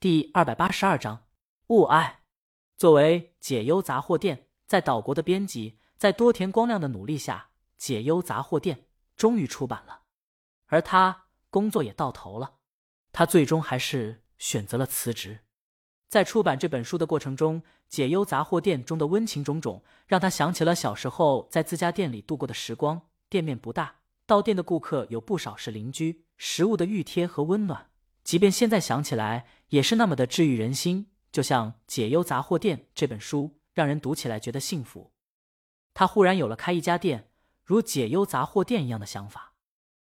第二百八十二章物哀。作为解忧杂货店在岛国的编辑，在多田光亮的努力下，解忧杂货店终于出版了。而他工作也到头了，他最终还是选择了辞职。在出版这本书的过程中，解忧杂货店中的温情种种，让他想起了小时候在自家店里度过的时光。店面不大，到店的顾客有不少是邻居，食物的熨贴和温暖。即便现在想起来，也是那么的治愈人心。就像《解忧杂货店》这本书，让人读起来觉得幸福。他忽然有了开一家店，如解忧杂货店一样的想法。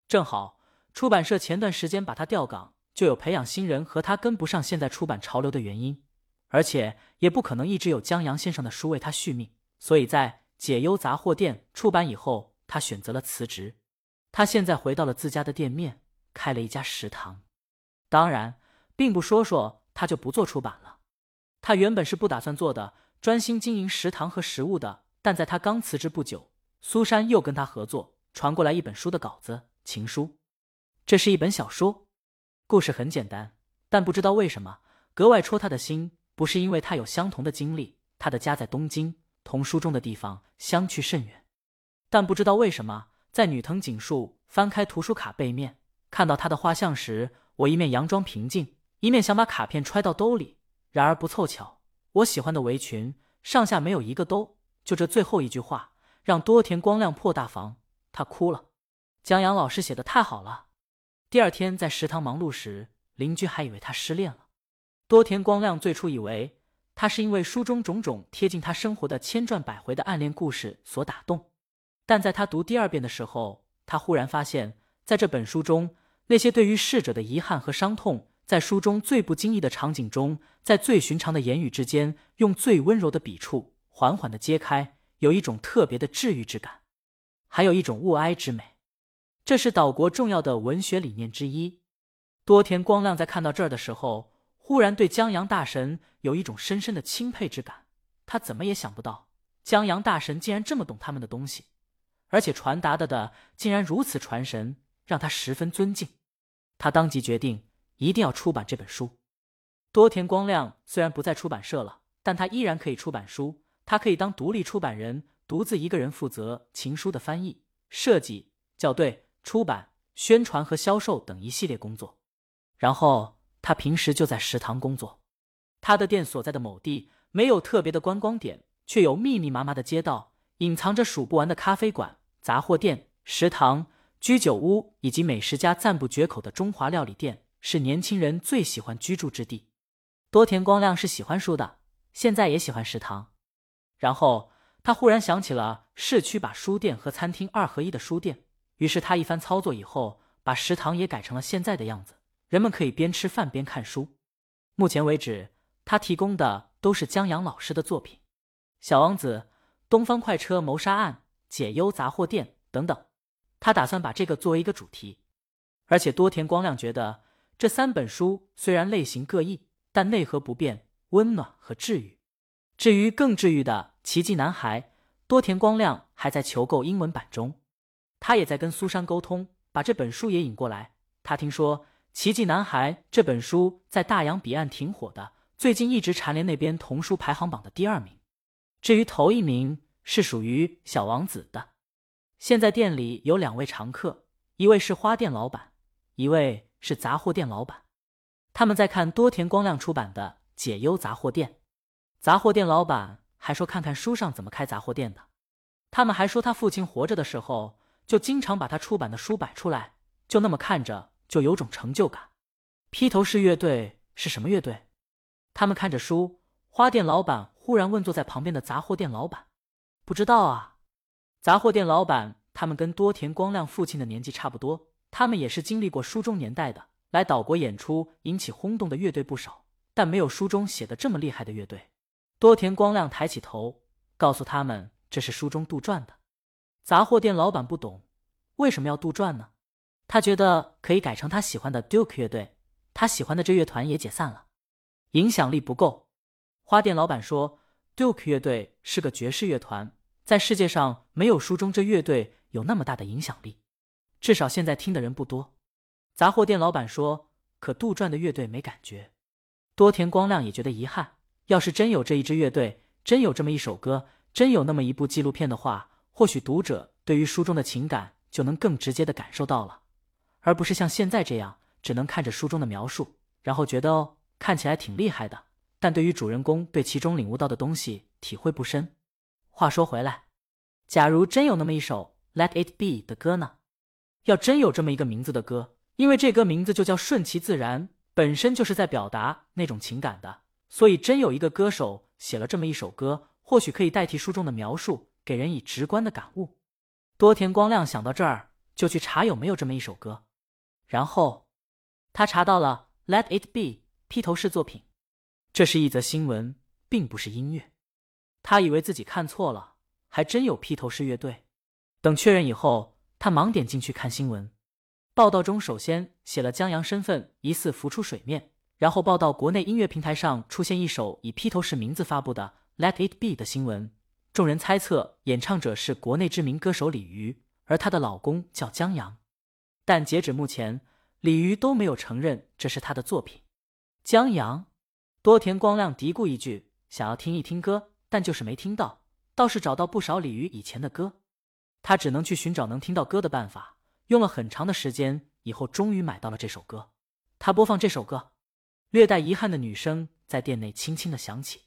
正好出版社前段时间把他调岗，就有培养新人和他跟不上现在出版潮流的原因，而且也不可能一直有江阳先生的书为他续命。所以在《解忧杂货店》出版以后，他选择了辞职。他现在回到了自家的店面，开了一家食堂。当然，并不说说他就不做出版了。他原本是不打算做的，专心经营食堂和食物的。但在他刚辞职不久，苏珊又跟他合作，传过来一本书的稿子，情书。这是一本小说，故事很简单，但不知道为什么格外戳他的心。不是因为他有相同的经历，他的家在东京，同书中的地方相去甚远。但不知道为什么，在女藤井树翻开图书卡背面，看到他的画像时。我一面佯装平静，一面想把卡片揣到兜里。然而不凑巧，我喜欢的围裙上下没有一个兜。就这最后一句话，让多田光亮破大防，他哭了。江阳老师写的太好了。第二天在食堂忙碌时，邻居还以为他失恋了。多田光亮最初以为他是因为书中种种贴近他生活的千转百回的暗恋故事所打动，但在他读第二遍的时候，他忽然发现，在这本书中。那些对于逝者的遗憾和伤痛，在书中最不经意的场景中，在最寻常的言语之间，用最温柔的笔触，缓缓的揭开，有一种特别的治愈之感，还有一种物哀之美。这是岛国重要的文学理念之一。多田光亮在看到这儿的时候，忽然对江阳大神有一种深深的钦佩之感。他怎么也想不到，江阳大神竟然这么懂他们的东西，而且传达的的竟然如此传神，让他十分尊敬。他当即决定一定要出版这本书。多田光亮虽然不在出版社了，但他依然可以出版书。他可以当独立出版人，独自一个人负责情书的翻译、设计、校对、出版、宣传和销售等一系列工作。然后他平时就在食堂工作。他的店所在的某地没有特别的观光点，却有密密麻麻的街道，隐藏着数不完的咖啡馆、杂货店、食堂。居酒屋以及美食家赞不绝口的中华料理店是年轻人最喜欢居住之地。多田光亮是喜欢书的，现在也喜欢食堂。然后他忽然想起了市区把书店和餐厅二合一的书店，于是他一番操作以后，把食堂也改成了现在的样子，人们可以边吃饭边看书。目前为止，他提供的都是江阳老师的作品，《小王子》《东方快车谋杀案》《解忧杂货店》等等。他打算把这个作为一个主题，而且多田光亮觉得这三本书虽然类型各异，但内核不变，温暖和治愈。至于更治愈的《奇迹男孩》，多田光亮还在求购英文版中，他也在跟苏珊沟通，把这本书也引过来。他听说《奇迹男孩》这本书在大洋彼岸挺火的，最近一直蝉联那边童书排行榜的第二名。至于头一名是属于小王子的。现在店里有两位常客，一位是花店老板，一位是杂货店老板。他们在看多田光亮出版的《解忧杂货店》。杂货店老板还说看看书上怎么开杂货店的。他们还说他父亲活着的时候就经常把他出版的书摆出来，就那么看着就有种成就感。披头士乐队是什么乐队？他们看着书，花店老板忽然问坐在旁边的杂货店老板：“不知道啊。”杂货店老板，他们跟多田光亮父亲的年纪差不多，他们也是经历过书中年代的，来岛国演出引起轰动的乐队不少，但没有书中写的这么厉害的乐队。多田光亮抬起头，告诉他们这是书中杜撰的。杂货店老板不懂为什么要杜撰呢？他觉得可以改成他喜欢的 Duke 乐队，他喜欢的这乐团也解散了，影响力不够。花店老板说，Duke 乐队是个爵士乐团。在世界上没有书中这乐队有那么大的影响力，至少现在听的人不多。杂货店老板说：“可杜撰的乐队没感觉。”多田光亮也觉得遗憾，要是真有这一支乐队，真有这么一首歌，真有那么一部纪录片的话，或许读者对于书中的情感就能更直接的感受到了，而不是像现在这样，只能看着书中的描述，然后觉得哦，看起来挺厉害的，但对于主人公对其中领悟到的东西体会不深。话说回来，假如真有那么一首《Let It Be》的歌呢？要真有这么一个名字的歌，因为这歌名字就叫顺其自然，本身就是在表达那种情感的，所以真有一个歌手写了这么一首歌，或许可以代替书中的描述，给人以直观的感悟。多田光亮想到这儿，就去查有没有这么一首歌，然后他查到了《Let It Be》披头士作品，这是一则新闻，并不是音乐。他以为自己看错了，还真有披头士乐队。等确认以后。他忙点进去看新闻，报道中首先写了江阳身份疑似浮出水面，然后报道国内音乐平台上出现一首以披头士名字发布的《Let It Be》的新闻。众人猜测演唱者是国内知名歌手李瑜，而她的老公叫江阳。但截止目前，李瑜都没有承认这是他的作品。江阳，多田光亮嘀咕一句，想要听一听歌，但就是没听到，倒是找到不少李瑜以前的歌。他只能去寻找能听到歌的办法，用了很长的时间，以后终于买到了这首歌。他播放这首歌，略带遗憾的女声在店内轻轻的响起。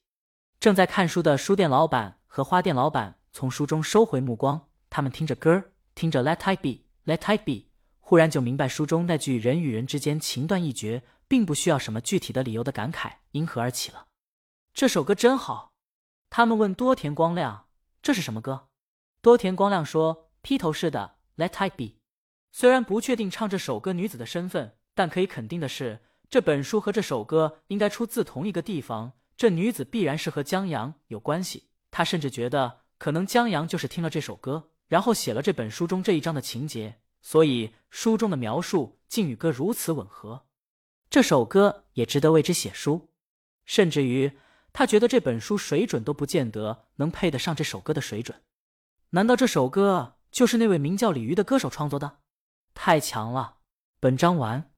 正在看书的书店老板和花店老板从书中收回目光，他们听着歌，听着 Let It Be，Let It Be，忽然就明白书中那句人与人之间情断意绝，并不需要什么具体的理由的感慨因何而起了。这首歌真好。他们问多田光亮：“这是什么歌？”多田光亮说：“披头士的《Let It Be》，虽然不确定唱这首歌女子的身份，但可以肯定的是，这本书和这首歌应该出自同一个地方。这女子必然是和江阳有关系。他甚至觉得，可能江阳就是听了这首歌，然后写了这本书中这一章的情节，所以书中的描述竟与歌如此吻合。这首歌也值得为之写书，甚至于他觉得这本书水准都不见得能配得上这首歌的水准。”难道这首歌就是那位名叫李鱼的歌手创作的？太强了！本章完。